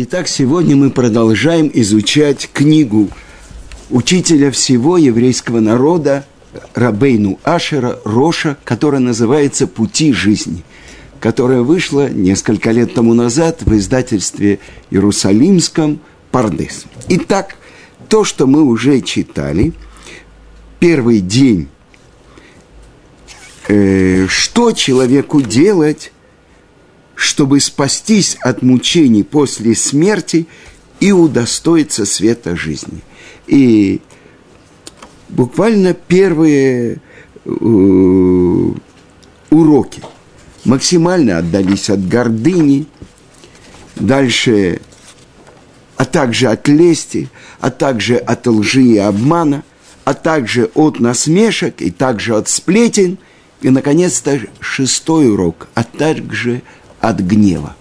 Итак, сегодня мы продолжаем изучать книгу учителя всего еврейского народа Рабейну Ашера Роша, которая называется «Пути жизни», которая вышла несколько лет тому назад в издательстве Иерусалимском «Пардес». Итак, то, что мы уже читали, первый день, э, что человеку делать, чтобы спастись от мучений после смерти и удостоиться света жизни. И буквально первые э, уроки максимально отдались от гордыни, дальше, а также от лести, а также от лжи и обмана, а также от насмешек и также от сплетен, и, наконец-то, шестой урок, а также от гнева.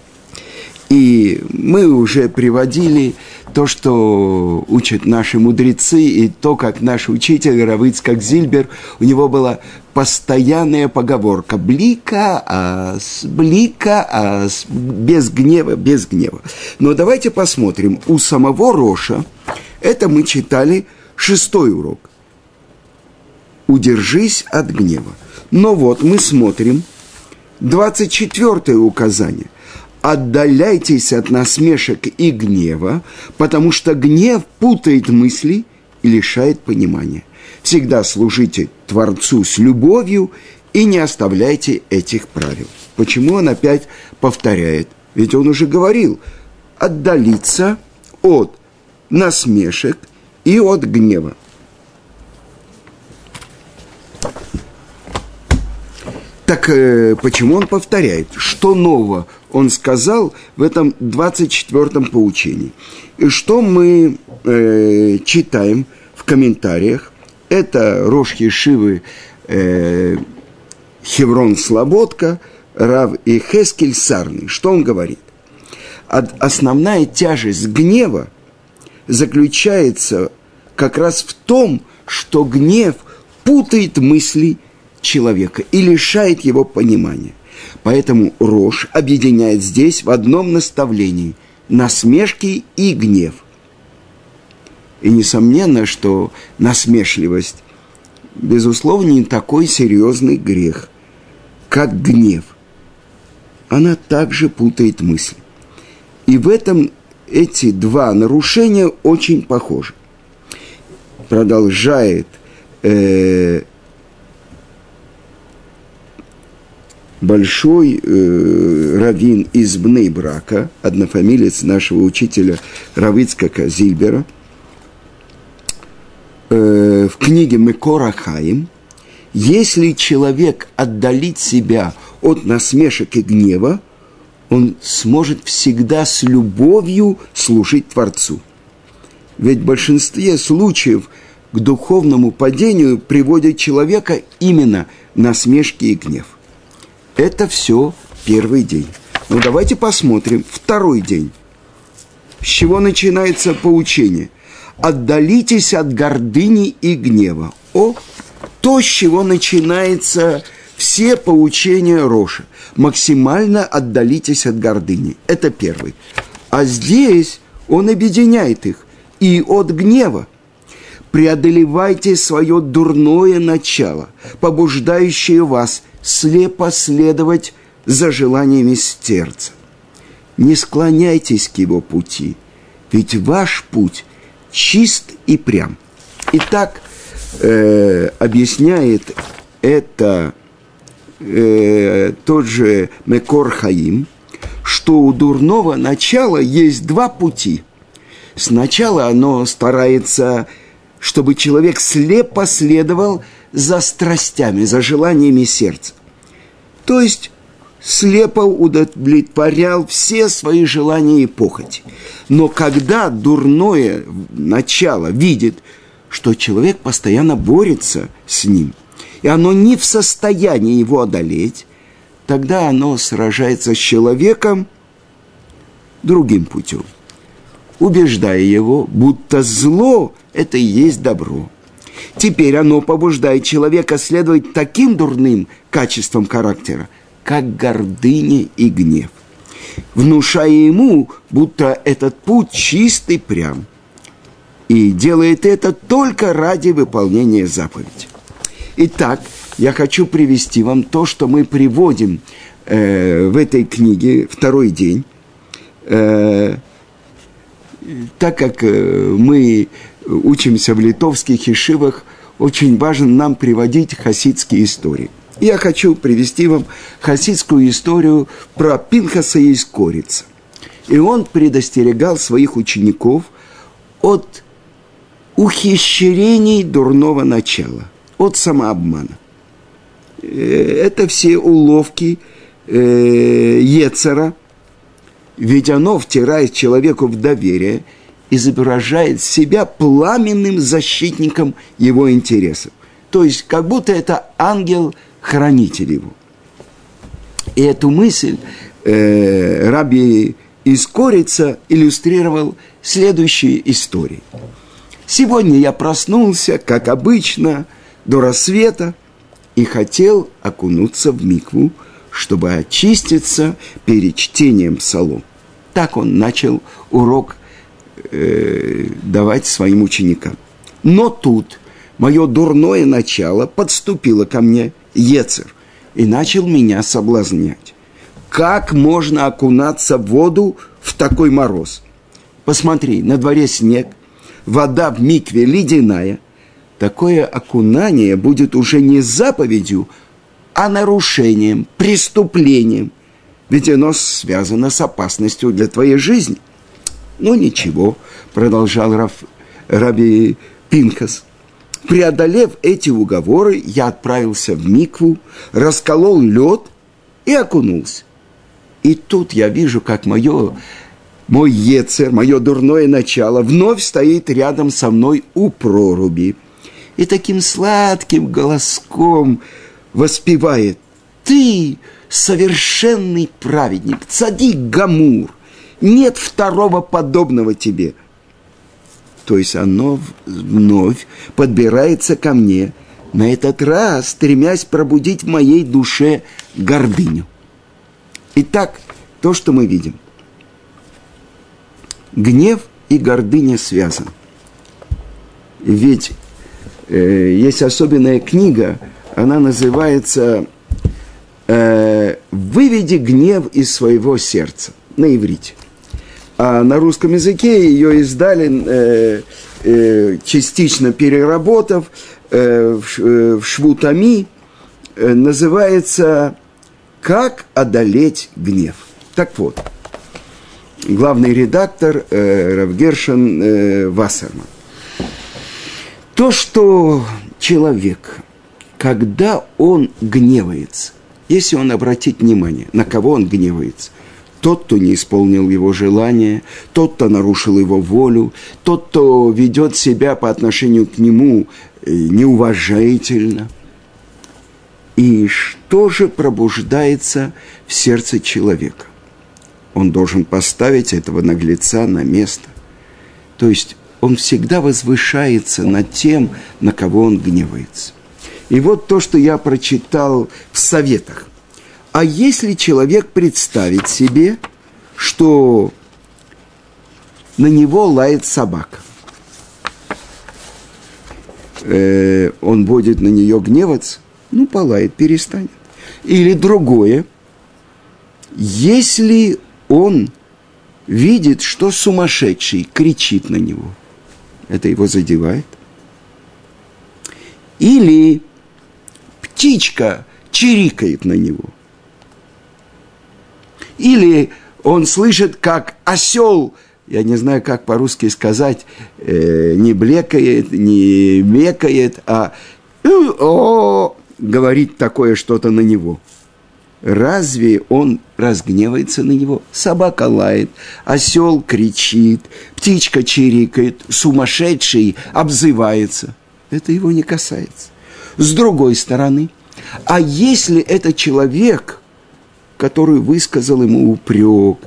И мы уже приводили то, что учат наши мудрецы, и то, как наш учитель Равыцкак Зильбер, у него была постоянная поговорка «блика, а с блика, а с, без гнева, без гнева». Но давайте посмотрим. У самого Роша, это мы читали шестой урок. «Удержись от гнева». Но вот мы смотрим – 24 указание. Отдаляйтесь от насмешек и гнева, потому что гнев путает мысли и лишает понимания. Всегда служите Творцу с любовью и не оставляйте этих правил. Почему он опять повторяет? Ведь он уже говорил, отдалиться от насмешек и от гнева. Так э, почему он повторяет? Что нового он сказал в этом 24-м поучении? И что мы э, читаем в комментариях? Это Рожки Шивы э, Хеврон Слободка, Рав и Хескель Сарный. Что он говорит? Основная тяжесть гнева заключается как раз в том, что гнев путает мысли человека и лишает его понимания. Поэтому Рош объединяет здесь в одном наставлении насмешки и гнев. И несомненно, что насмешливость, безусловно, не такой серьезный грех, как гнев. Она также путает мысли. И в этом эти два нарушения очень похожи. Продолжает э, большой э, раввин из Бнейбрака, однофамилец нашего учителя Равицкака Зильбера, э, в книге Мекора Хаим, если человек отдалит себя от насмешек и гнева, он сможет всегда с любовью служить Творцу. Ведь в большинстве случаев к духовному падению приводят человека именно насмешки и гнев. Это все первый день. Ну давайте посмотрим второй день. С чего начинается поучение? Отдалитесь от гордыни и гнева. О, то, с чего начинается все поучения Роши. Максимально отдалитесь от гордыни. Это первый. А здесь он объединяет их. И от гнева. Преодолевайте свое дурное начало, побуждающее вас слепо следовать за желаниями сердца. Не склоняйтесь к его пути, ведь ваш путь чист и прям. Итак, э, объясняет это э, тот же Мекор Хаим, что у дурного начала есть два пути. Сначала оно старается, чтобы человек слепо следовал за страстями, за желаниями сердца. То есть слепо удовлетворял все свои желания и похоти. Но когда дурное начало видит, что человек постоянно борется с ним, и оно не в состоянии его одолеть, тогда оно сражается с человеком другим путем, убеждая его, будто зло – это и есть добро – Теперь оно побуждает человека следовать таким дурным качествам характера, как гордыня и гнев. внушая ему, будто этот путь чистый прям. И делает это только ради выполнения заповеди. Итак, я хочу привести вам то, что мы приводим э, в этой книге второй день. Э, так как э, мы учимся в литовских ишивах, очень важно нам приводить хасидские истории. Я хочу привести вам хасидскую историю про Пинхаса из Корица. И он предостерегал своих учеников от ухищрений дурного начала, от самообмана. Э, это все уловки э, Ецера, ведь оно втирает человеку в доверие изображает себя пламенным защитником его интересов. То есть, как будто это ангел-хранитель его. И эту мысль э, Раби Искорица иллюстрировал следующей историей. Сегодня я проснулся, как обычно, до рассвета и хотел окунуться в микву, чтобы очиститься перед чтением псалом. Так он начал урок э, давать своим ученикам. Но тут мое дурное начало подступило ко мне, Ецер, и начал меня соблазнять. Как можно окунаться в воду в такой мороз? Посмотри, на дворе снег, вода в микве ледяная. Такое окунание будет уже не заповедью, а нарушением, преступлением. Ведь оно связано с опасностью для твоей жизни. Ну ничего, продолжал Раф, Раби Пинхас. Преодолев эти уговоры, я отправился в Микву, расколол лед и окунулся. И тут я вижу, как мое, мой ецер, мое дурное начало вновь стоит рядом со мной у проруби. И таким сладким голоском воспевает «Ты совершенный праведник, цадик Гамур, нет второго подобного тебе. То есть оно вновь подбирается ко мне, на этот раз стремясь пробудить в моей душе гордыню. Итак, то, что мы видим. Гнев и гордыня связаны. Ведь э, есть особенная книга, она называется э, «Выведи гнев из своего сердца» на иврите – а на русском языке ее издали, э, э, частично переработав, э, в, э, в Швутами, э, называется «Как одолеть гнев». Так вот, главный редактор э, Равгершин э, Вассерман. То, что человек, когда он гневается, если он обратит внимание, на кого он гневается, тот, кто не исполнил его желание, тот, кто нарушил его волю, тот, кто ведет себя по отношению к нему э, неуважительно. И что же пробуждается в сердце человека? Он должен поставить этого наглеца на место. То есть он всегда возвышается над тем, на кого он гневается. И вот то, что я прочитал в советах – а если человек представит себе, что на него лает собака, э, он будет на нее гневаться, ну, полает, перестанет. Или другое, если он видит, что сумасшедший кричит на него, это его задевает. Или птичка чирикает на него – или он слышит, как осел, я не знаю, как по-русски сказать, э, не блекает, не мекает, а о, говорит такое что-то на него. Разве он разгневается на него? Собака лает, осел кричит, птичка чирикает, сумасшедший обзывается. Это его не касается. С другой стороны, а если это человек – который высказал ему упрек,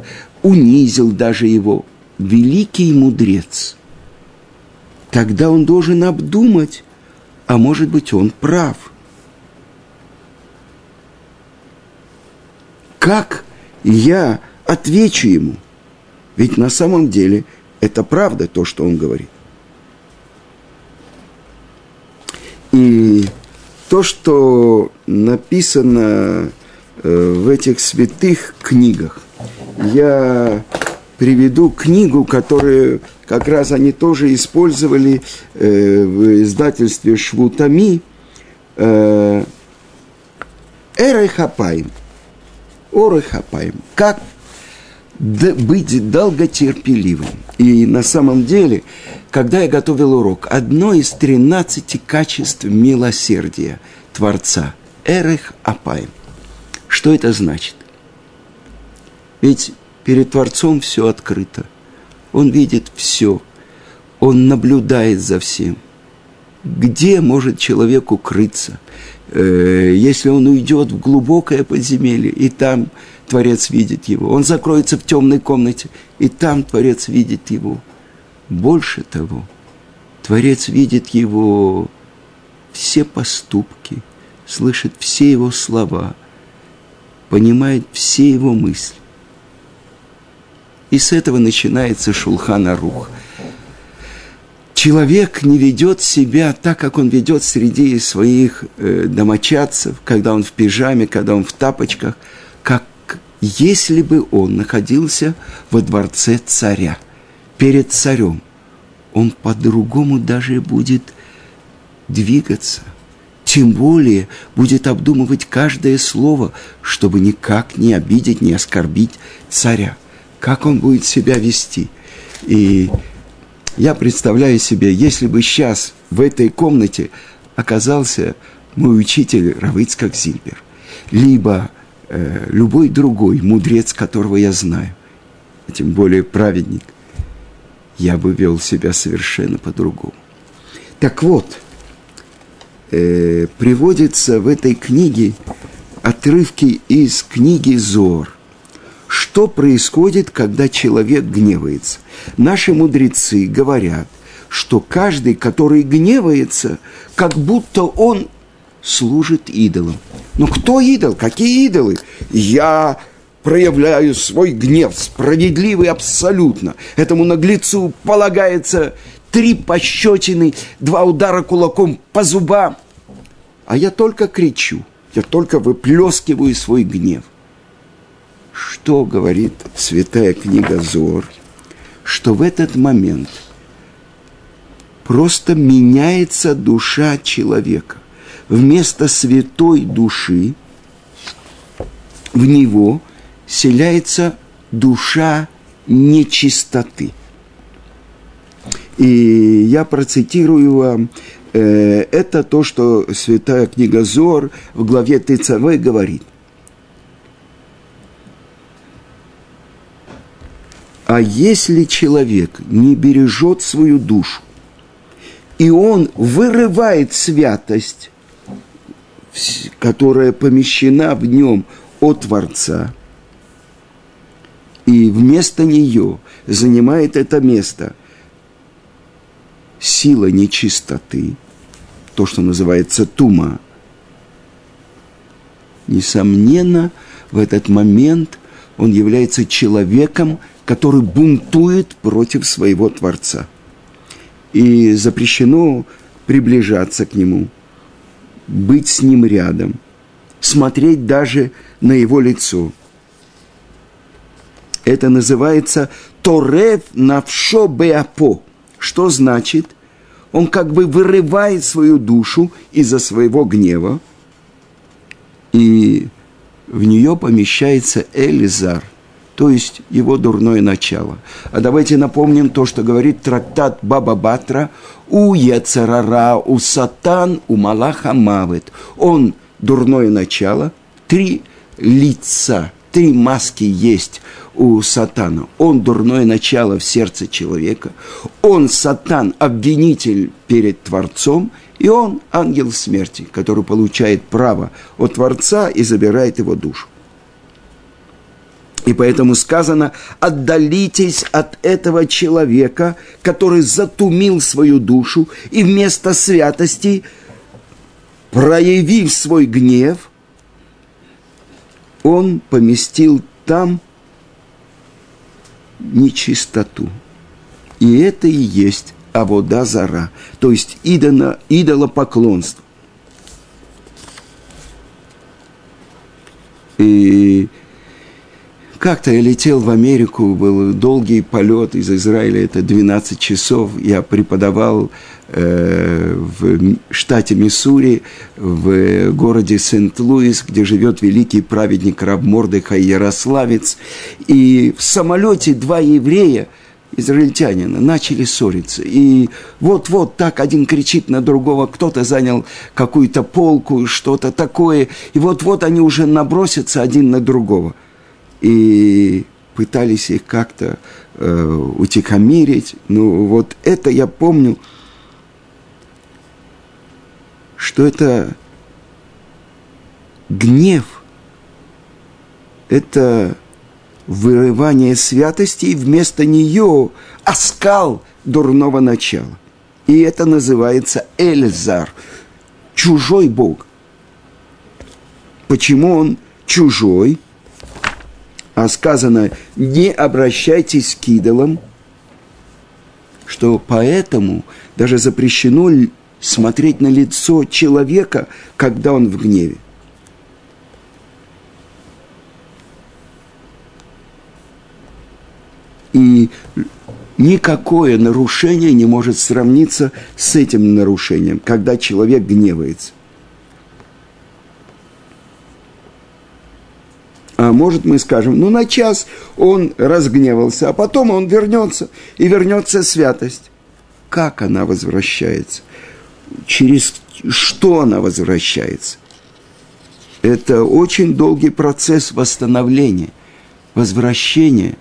унизил даже его, великий мудрец. Тогда он должен обдумать, а может быть он прав. Как я отвечу ему. Ведь на самом деле это правда то, что он говорит. И то, что написано в этих святых книгах, я приведу книгу, которую как раз они тоже использовали э, в издательстве Швутами, э, Эрой Хапаем. Орой Хапаем. Как быть долготерпеливым. И на самом деле, когда я готовил урок, одно из 13 качеств милосердия Творца – Эрех Апаем. Что это значит? Ведь перед Творцом все открыто. Он видит все. Он наблюдает за всем. Где может человек укрыться? Э, если он уйдет в глубокое подземелье, и там Творец видит его. Он закроется в темной комнате, и там Творец видит его. Больше того, Творец видит его все поступки, слышит все его слова, понимает все его мысли. И с этого начинается Шулхана Рух. Человек не ведет себя так, как он ведет среди своих э, домочадцев, когда он в пижаме, когда он в тапочках, как если бы он находился во дворце царя, перед царем, он по-другому даже будет двигаться, тем более будет обдумывать каждое слово, чтобы никак не обидеть, не оскорбить царя. Как он будет себя вести. И я представляю себе, если бы сейчас в этой комнате оказался мой учитель Равицкак Зильбер, либо э, любой другой мудрец, которого я знаю, а тем более праведник, я бы вел себя совершенно по-другому. Так вот, э, приводится в этой книге отрывки из книги Зор. Что происходит, когда человек гневается? Наши мудрецы говорят, что каждый, который гневается, как будто он служит идолам. Но кто идол? Какие идолы? Я проявляю свой гнев, справедливый абсолютно. Этому наглецу полагается три пощечины, два удара кулаком по зубам. А я только кричу, я только выплескиваю свой гнев. Что говорит святая книга Зор? Что в этот момент просто меняется душа человека – вместо святой души в него селяется душа нечистоты. И я процитирую вам, э, это то, что святая книга Зор в главе ТЦВ говорит. А если человек не бережет свою душу, и он вырывает святость которая помещена в нем от Творца, и вместо нее занимает это место сила нечистоты, то, что называется тума, несомненно, в этот момент он является человеком, который бунтует против своего Творца. И запрещено приближаться к нему – быть с ним рядом, смотреть даже на его лицо. Это называется Торев навшо беапо. Что значит? Он как бы вырывает свою душу из-за своего гнева, и в нее помещается Элизар, то есть его дурное начало. А давайте напомним то, что говорит трактат Баба Батра у Яцерара, у Сатан, у Малаха Мавет. Он дурное начало, три лица, три маски есть у Сатана. Он дурное начало в сердце человека, он Сатан, обвинитель перед Творцом, и он ангел смерти, который получает право от Творца и забирает его душу. И поэтому сказано, отдалитесь от этого человека, который затумил свою душу, и вместо святости, проявив свой гнев, он поместил там нечистоту. И это и есть авода зара, то есть идола, идолопоклонство. И как-то я летел в Америку, был долгий полет из Израиля, это 12 часов. Я преподавал в штате Миссури, в городе Сент-Луис, где живет великий праведник Раб Мордыха Ярославец. И в самолете два еврея, израильтянина, начали ссориться. И вот-вот так один кричит на другого, кто-то занял какую-то полку, что-то такое. И вот-вот они уже набросятся один на другого – и пытались их как-то э, утихомирить. Ну, вот это я помню, что это гнев, это вырывание святости, и вместо нее оскал дурного начала. И это называется Эльзар, чужой Бог. Почему он чужой? а сказано «не обращайтесь к идолам», что поэтому даже запрещено смотреть на лицо человека, когда он в гневе. И никакое нарушение не может сравниться с этим нарушением, когда человек гневается. А может, мы скажем, ну, на час он разгневался, а потом он вернется, и вернется святость. Как она возвращается? Через что она возвращается? Это очень долгий процесс восстановления, возвращения.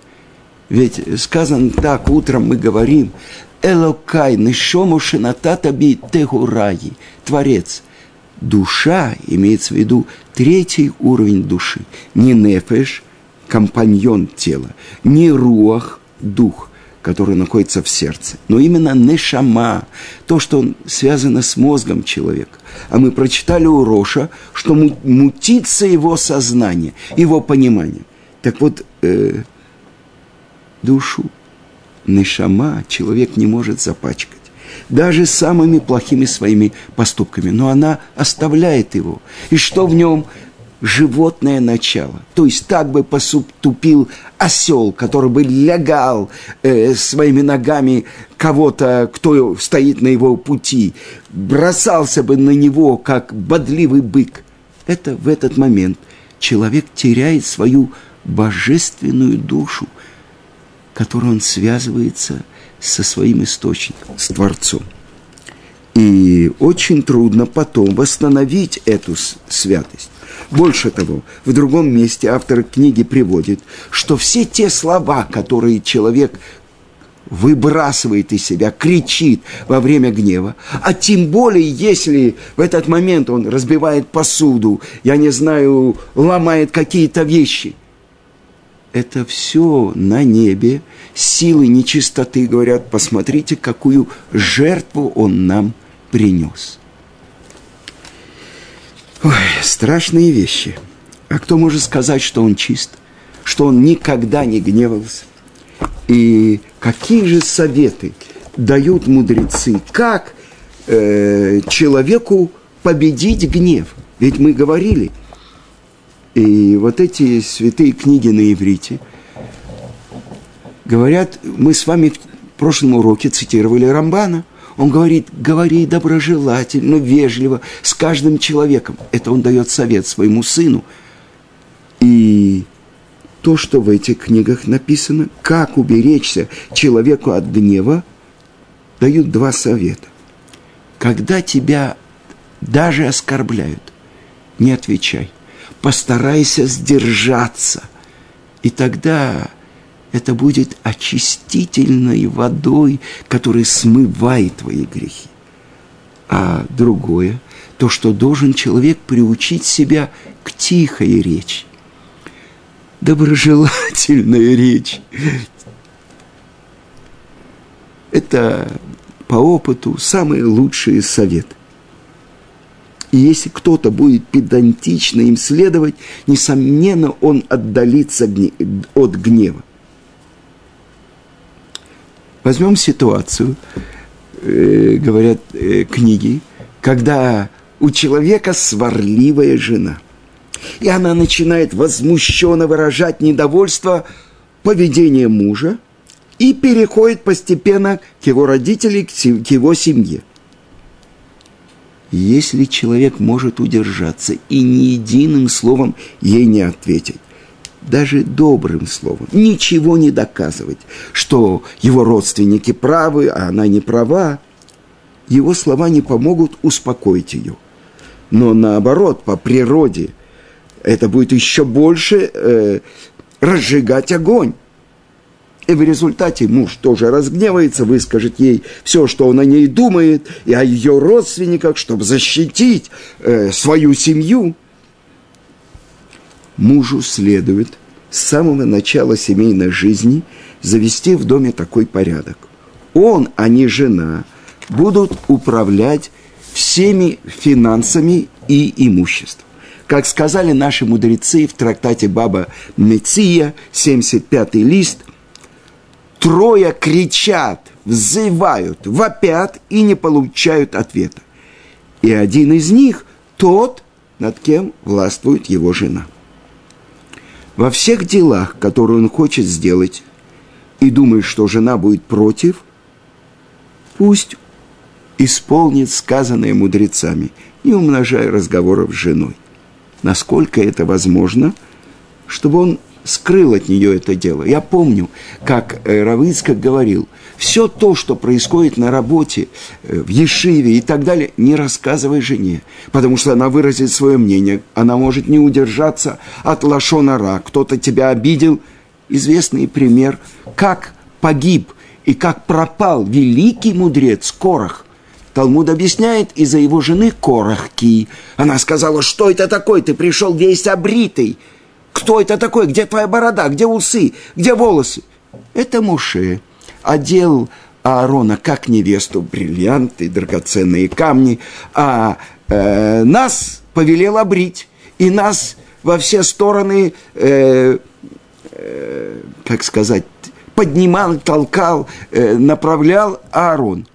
Ведь сказано так, утром мы говорим, Элокай, нишому шинататаби тегураи, Творец – душа, имеется в виду третий уровень души. Не нефеш, компаньон тела, не руах, дух, который находится в сердце, но именно нешама, то, что связано с мозгом человека. А мы прочитали у Роша, что мутится его сознание, его понимание. Так вот, э, душу, нешама человек не может запачкать даже самыми плохими своими поступками. Но она оставляет его. И что в нем? Животное начало. То есть так бы поступил осел, который бы лягал э, своими ногами кого-то, кто стоит на его пути, бросался бы на него, как бодливый бык. Это в этот момент человек теряет свою божественную душу, которой он связывается со своим источником, с Творцом. И очень трудно потом восстановить эту святость. Больше того, в другом месте автор книги приводит, что все те слова, которые человек выбрасывает из себя, кричит во время гнева, а тем более, если в этот момент он разбивает посуду, я не знаю, ломает какие-то вещи, это все на небе, силы нечистоты говорят, посмотрите, какую жертву он нам принес. Ой, страшные вещи. А кто может сказать, что он чист, что он никогда не гневался? И какие же советы дают мудрецы, как э, человеку победить гнев? Ведь мы говорили, и вот эти святые книги на иврите говорят, мы с вами в прошлом уроке цитировали Рамбана. Он говорит, говори доброжелательно, вежливо, с каждым человеком. Это он дает совет своему сыну. И то, что в этих книгах написано, как уберечься человеку от гнева, дают два совета. Когда тебя даже оскорбляют, не отвечай постарайся сдержаться. И тогда это будет очистительной водой, которая смывает твои грехи. А другое, то, что должен человек приучить себя к тихой речи. Доброжелательная речь. Это по опыту самые лучшие советы. И если кто-то будет педантично им следовать, несомненно, он отдалится от гнева. Возьмем ситуацию, э, говорят э, книги, когда у человека сварливая жена. И она начинает возмущенно выражать недовольство поведением мужа и переходит постепенно к его родителям, к его семье. Если человек может удержаться и ни единым словом ей не ответить, даже добрым словом, ничего не доказывать, что его родственники правы, а она не права, его слова не помогут успокоить ее. Но наоборот, по природе, это будет еще больше э, разжигать огонь. И в результате муж тоже разгневается, выскажет ей все, что он о ней думает, и о ее родственниках, чтобы защитить э, свою семью. Мужу следует с самого начала семейной жизни завести в доме такой порядок. Он, а не жена, будут управлять всеми финансами и имуществом. Как сказали наши мудрецы в трактате Баба Меция, 75-й лист, трое кричат, взывают, вопят и не получают ответа. И один из них тот, над кем властвует его жена. Во всех делах, которые он хочет сделать, и думает, что жена будет против, пусть исполнит сказанное мудрецами, не умножая разговоров с женой. Насколько это возможно, чтобы он скрыл от нее это дело. Я помню, как э, Равыцкак говорил, все то, что происходит на работе, э, в Ешиве и так далее, не рассказывай жене, потому что она выразит свое мнение, она может не удержаться от лошонара, кто-то тебя обидел. Известный пример, как погиб и как пропал великий мудрец Корах. Талмуд объясняет, из-за его жены Корахки. Она сказала, что это такое, ты пришел весь обритый – кто это такой? Где твоя борода? Где усы? Где волосы? Это Муше. Одел Аарона как невесту бриллианты, драгоценные камни, а э, нас повелел обрить. И нас во все стороны, э, э, как сказать, поднимал, толкал, э, направлял Аарон.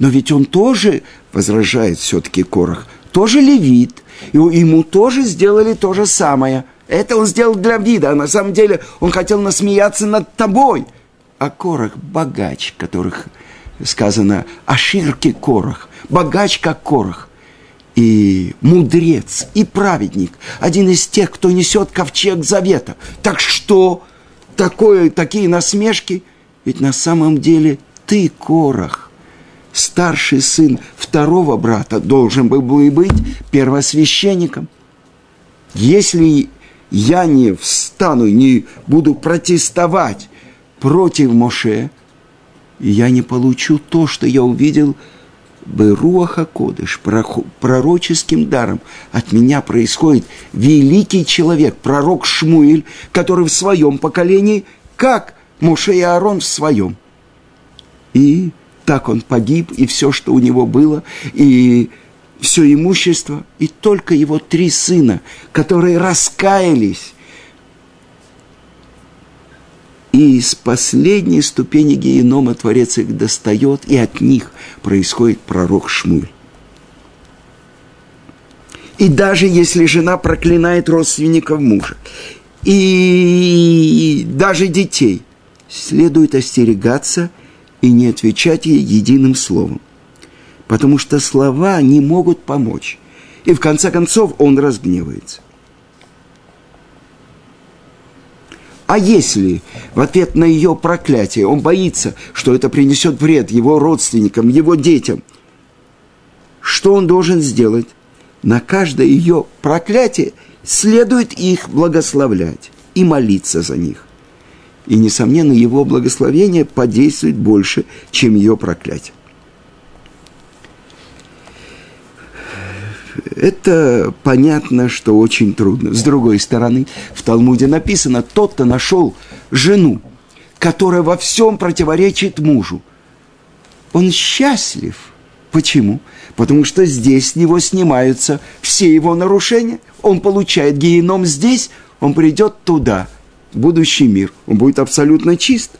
Но ведь он тоже, возражает все-таки Корах, тоже левит. И ему тоже сделали то же самое – это он сделал для вида, а на самом деле он хотел насмеяться над тобой. А Корах – богач, которых сказано «Аширки Корах», богач как Корах. И мудрец, и праведник, один из тех, кто несет ковчег завета. Так что такое, такие насмешки? Ведь на самом деле ты Корах, старший сын второго брата, должен был бы быть первосвященником. Если я не встану, не буду протестовать против Моше, я не получу то, что я увидел бы Руаха Кодыш, пророческим даром. От меня происходит великий человек, пророк Шмуиль, который в своем поколении, как Моше и Аарон в своем. И так он погиб, и все, что у него было, и все имущество, и только его три сына, которые раскаялись. И с последней ступени генома Творец их достает, и от них происходит пророк Шмуль. И даже если жена проклинает родственников мужа, и даже детей, следует остерегаться и не отвечать ей единым словом потому что слова не могут помочь. И в конце концов он разгневается. А если в ответ на ее проклятие он боится, что это принесет вред его родственникам, его детям, что он должен сделать? На каждое ее проклятие следует их благословлять и молиться за них. И, несомненно, его благословение подействует больше, чем ее проклятие. Это понятно, что очень трудно. С другой стороны, в Талмуде написано, тот, кто нашел жену, которая во всем противоречит мужу, он счастлив. Почему? Потому что здесь с него снимаются все его нарушения. Он получает геном здесь, он придет туда, в будущий мир. Он будет абсолютно чист.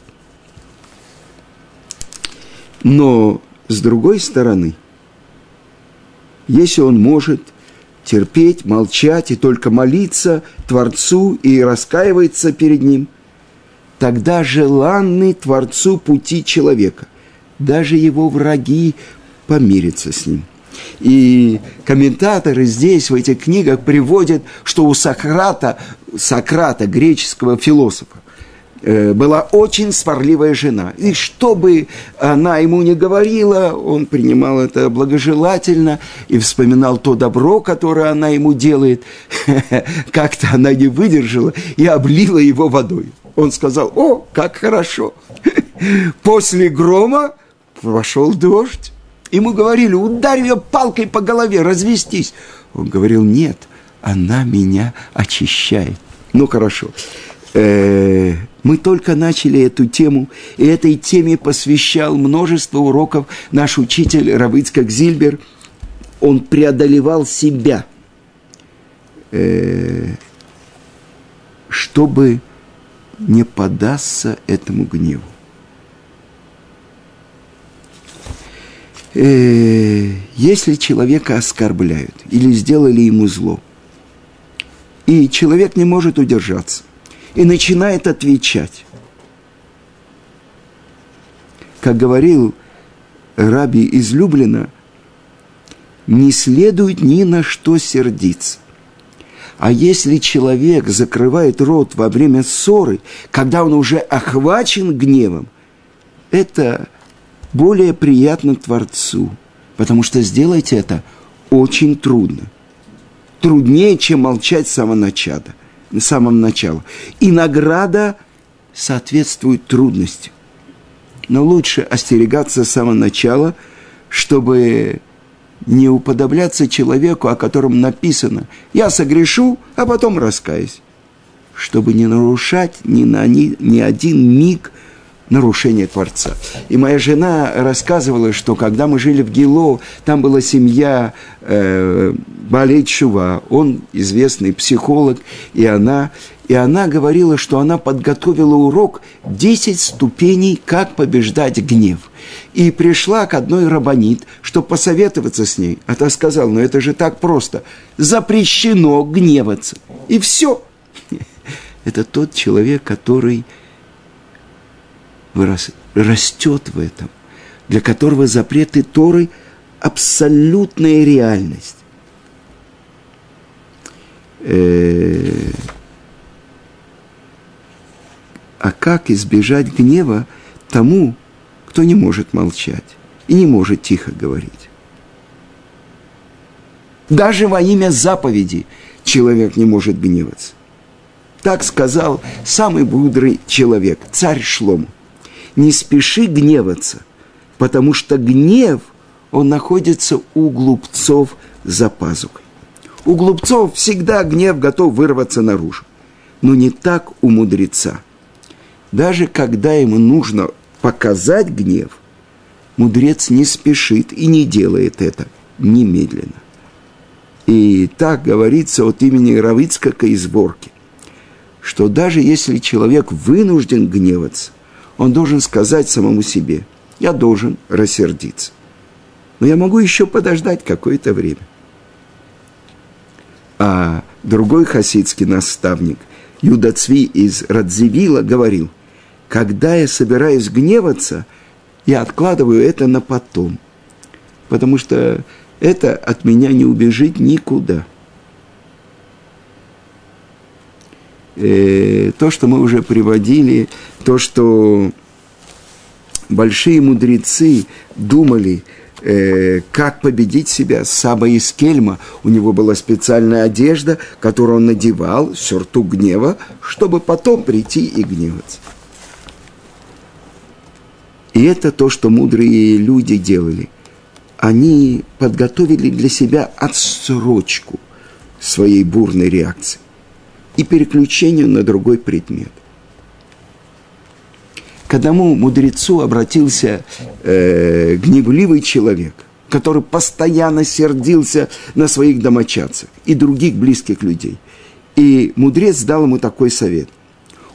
Но с другой стороны, если он может терпеть, молчать и только молиться Творцу и раскаиваться перед Ним, тогда желанный Творцу пути человека, даже его враги помирятся с Ним. И комментаторы здесь, в этих книгах, приводят, что у Сократа, Сократа, греческого философа, была очень сварливая жена. И что бы она ему не говорила, он принимал это благожелательно и вспоминал то добро, которое она ему делает. Как-то она не выдержала и облила его водой. Он сказал, о, как хорошо. После грома пошел дождь. Ему говорили, ударь ее палкой по голове, развестись. Он говорил, нет, она меня очищает. Ну, хорошо. Э, мы только начали эту тему, и этой теме посвящал множество уроков наш учитель Равыцкак Зильбер. Он преодолевал себя, э, чтобы не податься этому гневу. Э, если человека оскорбляют или сделали ему зло, и человек не может удержаться, и начинает отвечать. Как говорил Раби из Люблина, не следует ни на что сердиться. А если человек закрывает рот во время ссоры, когда он уже охвачен гневом, это более приятно Творцу, потому что сделать это очень трудно. Труднее, чем молчать с самого начала на самом начале. И награда соответствует трудности. Но лучше остерегаться с самого начала, чтобы не уподобляться человеку, о котором написано «Я согрешу, а потом раскаюсь», чтобы не нарушать ни, на, ни, ни один миг нарушение Творца. И моя жена рассказывала, что когда мы жили в Гило, там была семья э, Балей Чува, он известный психолог, и она, и она говорила, что она подготовила урок «10 ступеней, как побеждать гнев». И пришла к одной рабанит, чтобы посоветоваться с ней. А та сказала, ну это же так просто. Запрещено гневаться. И все. Это тот человек, который растет в этом, для которого запреты Торы – абсолютная реальность. Э, а как избежать гнева тому, кто не может молчать и не может тихо говорить? Даже во имя заповеди человек не может гневаться. Так сказал самый мудрый человек, царь Шлому не спеши гневаться, потому что гнев, он находится у глупцов за пазухой. У глупцов всегда гнев готов вырваться наружу, но не так у мудреца. Даже когда ему нужно показать гнев, мудрец не спешит и не делает это немедленно. И так говорится от имени Равицкака из Борки, что даже если человек вынужден гневаться, он должен сказать самому себе, я должен рассердиться. Но я могу еще подождать какое-то время. А другой хасидский наставник, Юдацви из Радзивила, говорил, когда я собираюсь гневаться, я откладываю это на потом, потому что это от меня не убежит никуда. Э, то, что мы уже приводили, то, что большие мудрецы думали, э, как победить себя. Саба из Кельма, у него была специальная одежда, которую он надевал, сюртук гнева, чтобы потом прийти и гневаться. И это то, что мудрые люди делали. Они подготовили для себя отсрочку своей бурной реакции и переключению на другой предмет. К одному мудрецу обратился э, гневливый человек, который постоянно сердился на своих домочадцев и других близких людей. И мудрец дал ему такой совет.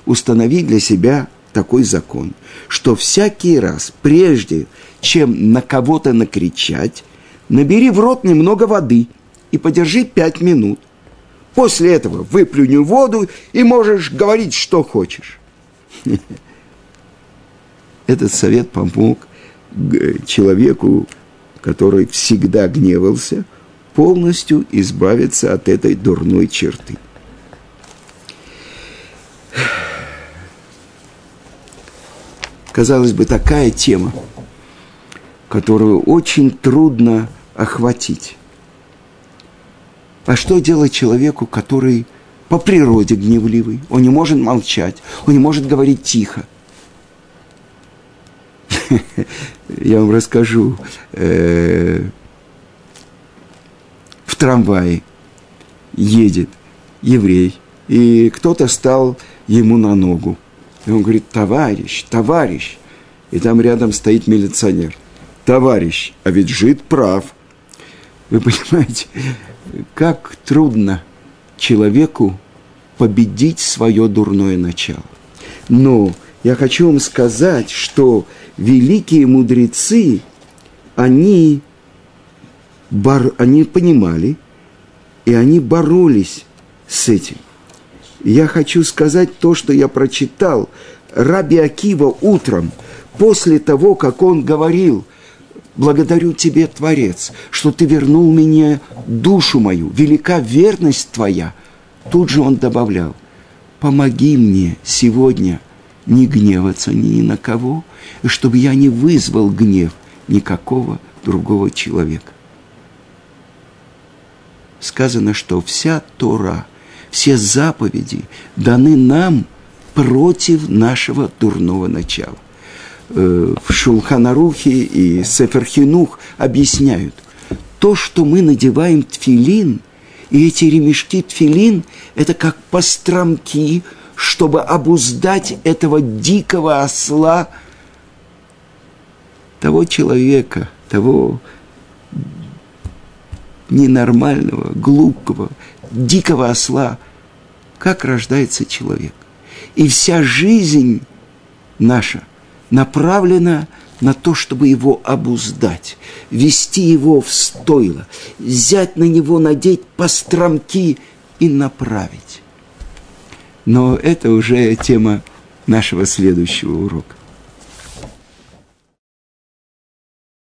Установи для себя такой закон, что всякий раз, прежде чем на кого-то накричать, набери в рот немного воды и подержи пять минут. После этого выплюни воду и можешь говорить, что хочешь. Этот совет помог человеку, который всегда гневался, полностью избавиться от этой дурной черты. Казалось бы, такая тема, которую очень трудно охватить. А что делать человеку, который по природе гневливый? Он не может молчать, он не может говорить тихо. Я вам расскажу. Э, в трамвае едет еврей, и кто-то стал ему на ногу. И он говорит, товарищ, товарищ. И там рядом стоит милиционер. Товарищ, а ведь жид прав. Вы понимаете, как трудно человеку победить свое дурное начало. Но я хочу вам сказать, что великие мудрецы, они, бор, они понимали, и они боролись с этим. Я хочу сказать то, что я прочитал. Раби Акива утром, после того, как он говорил, «Благодарю тебе, Творец, что ты вернул мне душу мою, велика верность твоя», тут же он добавлял, «Помоги мне сегодня не гневаться ни на кого, и чтобы я не вызвал гнев никакого другого человека». Сказано, что вся Тора – все заповеди даны нам против нашего дурного начала. Э, в Шулханарухе и Сеферхинух объясняют, то, что мы надеваем тфилин, и эти ремешки тфилин, это как постромки, чтобы обуздать этого дикого осла, того человека, того ненормального, глупого, дикого осла, как рождается человек. И вся жизнь наша направлена на то, чтобы его обуздать, вести его в стойло, взять на него, надеть постромки и направить. Но это уже тема нашего следующего урока.